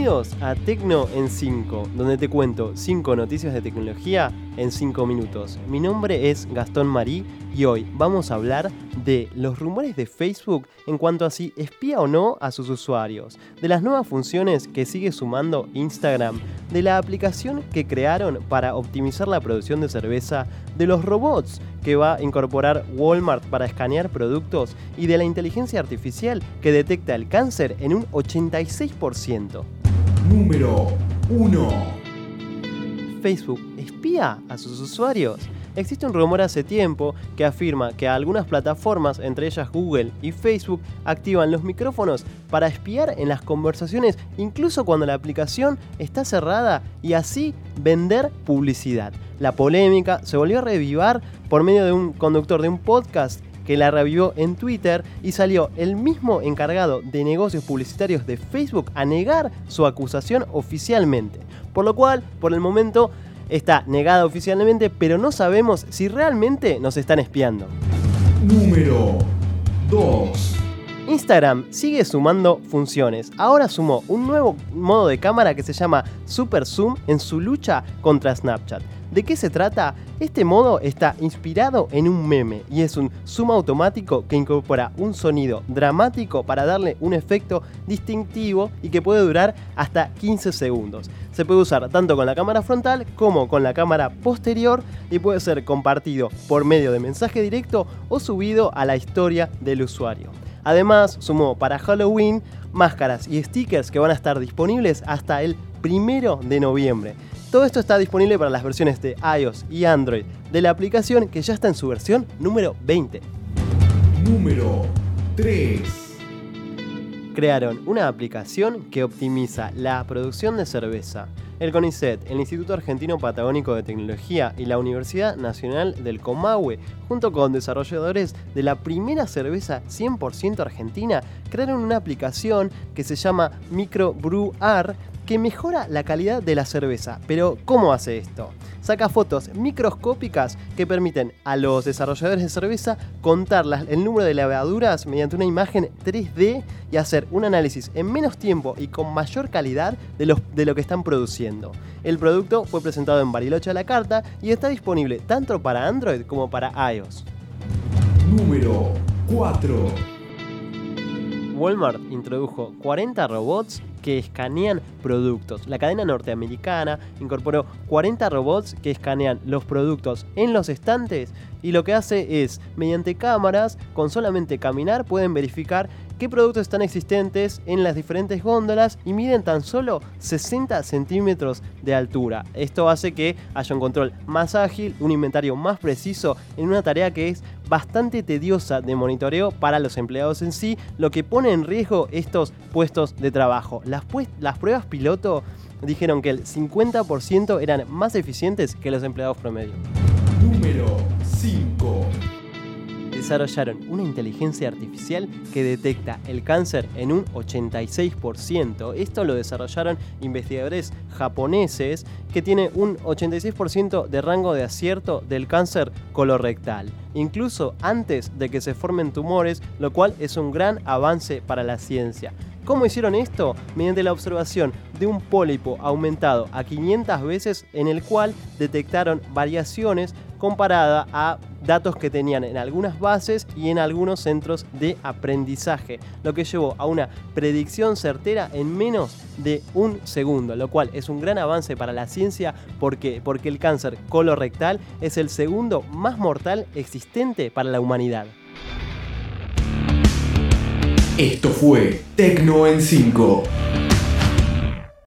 Bienvenidos a Tecno en 5, donde te cuento 5 noticias de tecnología en 5 minutos. Mi nombre es Gastón Marí y hoy vamos a hablar de los rumores de Facebook en cuanto a si espía o no a sus usuarios, de las nuevas funciones que sigue sumando Instagram, de la aplicación que crearon para optimizar la producción de cerveza, de los robots que va a incorporar Walmart para escanear productos y de la inteligencia artificial que detecta el cáncer en un 86%. Número 1. Facebook espía a sus usuarios. Existe un rumor hace tiempo que afirma que algunas plataformas, entre ellas Google y Facebook, activan los micrófonos para espiar en las conversaciones incluso cuando la aplicación está cerrada y así vender publicidad. La polémica se volvió a revivar por medio de un conductor de un podcast que la revivió en Twitter y salió el mismo encargado de negocios publicitarios de Facebook a negar su acusación oficialmente. Por lo cual, por el momento, está negada oficialmente, pero no sabemos si realmente nos están espiando. Número 2. Instagram sigue sumando funciones. Ahora sumó un nuevo modo de cámara que se llama Super Zoom en su lucha contra Snapchat. ¿De qué se trata? Este modo está inspirado en un meme y es un zoom automático que incorpora un sonido dramático para darle un efecto distintivo y que puede durar hasta 15 segundos. Se puede usar tanto con la cámara frontal como con la cámara posterior y puede ser compartido por medio de mensaje directo o subido a la historia del usuario. Además, sumó para Halloween máscaras y stickers que van a estar disponibles hasta el primero de noviembre. Todo esto está disponible para las versiones de iOS y Android de la aplicación que ya está en su versión número 20. Número 3. Crearon una aplicación que optimiza la producción de cerveza. El CONICET, el Instituto Argentino Patagónico de Tecnología y la Universidad Nacional del Comahue, junto con desarrolladores de la primera cerveza 100% argentina, crearon una aplicación que se llama MicroBrewR que mejora la calidad de la cerveza. Pero, ¿cómo hace esto? Saca fotos microscópicas que permiten a los desarrolladores de cerveza contar el número de levaduras mediante una imagen 3D y hacer un análisis en menos tiempo y con mayor calidad de, de lo que están produciendo. El producto fue presentado en Bariloche a la carta y está disponible tanto para Android como para iOS. Número 4. Walmart introdujo 40 robots que escanean productos. La cadena norteamericana incorporó 40 robots que escanean los productos en los estantes y lo que hace es, mediante cámaras, con solamente caminar pueden verificar qué productos están existentes en las diferentes góndolas y miden tan solo 60 centímetros de altura. Esto hace que haya un control más ágil, un inventario más preciso en una tarea que es bastante tediosa de monitoreo para los empleados en sí, lo que pone en riesgo estos puestos de trabajo. Las, pruebas piloto dijeron que el 50% eran más eficientes que los empleados promedio. Número 5 desarrollaron una inteligencia artificial que detecta el cáncer en un 86%. Esto lo desarrollaron investigadores japoneses que tiene un 86% de rango de acierto del cáncer colorectal, incluso antes de que se formen tumores, lo cual es un gran avance para la ciencia. ¿Cómo hicieron esto? Mediante la observación de un pólipo aumentado a 500 veces en el cual detectaron variaciones comparada a datos que tenían en algunas bases y en algunos centros de aprendizaje, lo que llevó a una predicción certera en menos de un segundo, lo cual es un gran avance para la ciencia porque, porque el cáncer colorectal es el segundo más mortal existente para la humanidad. Esto fue Tecno en 5.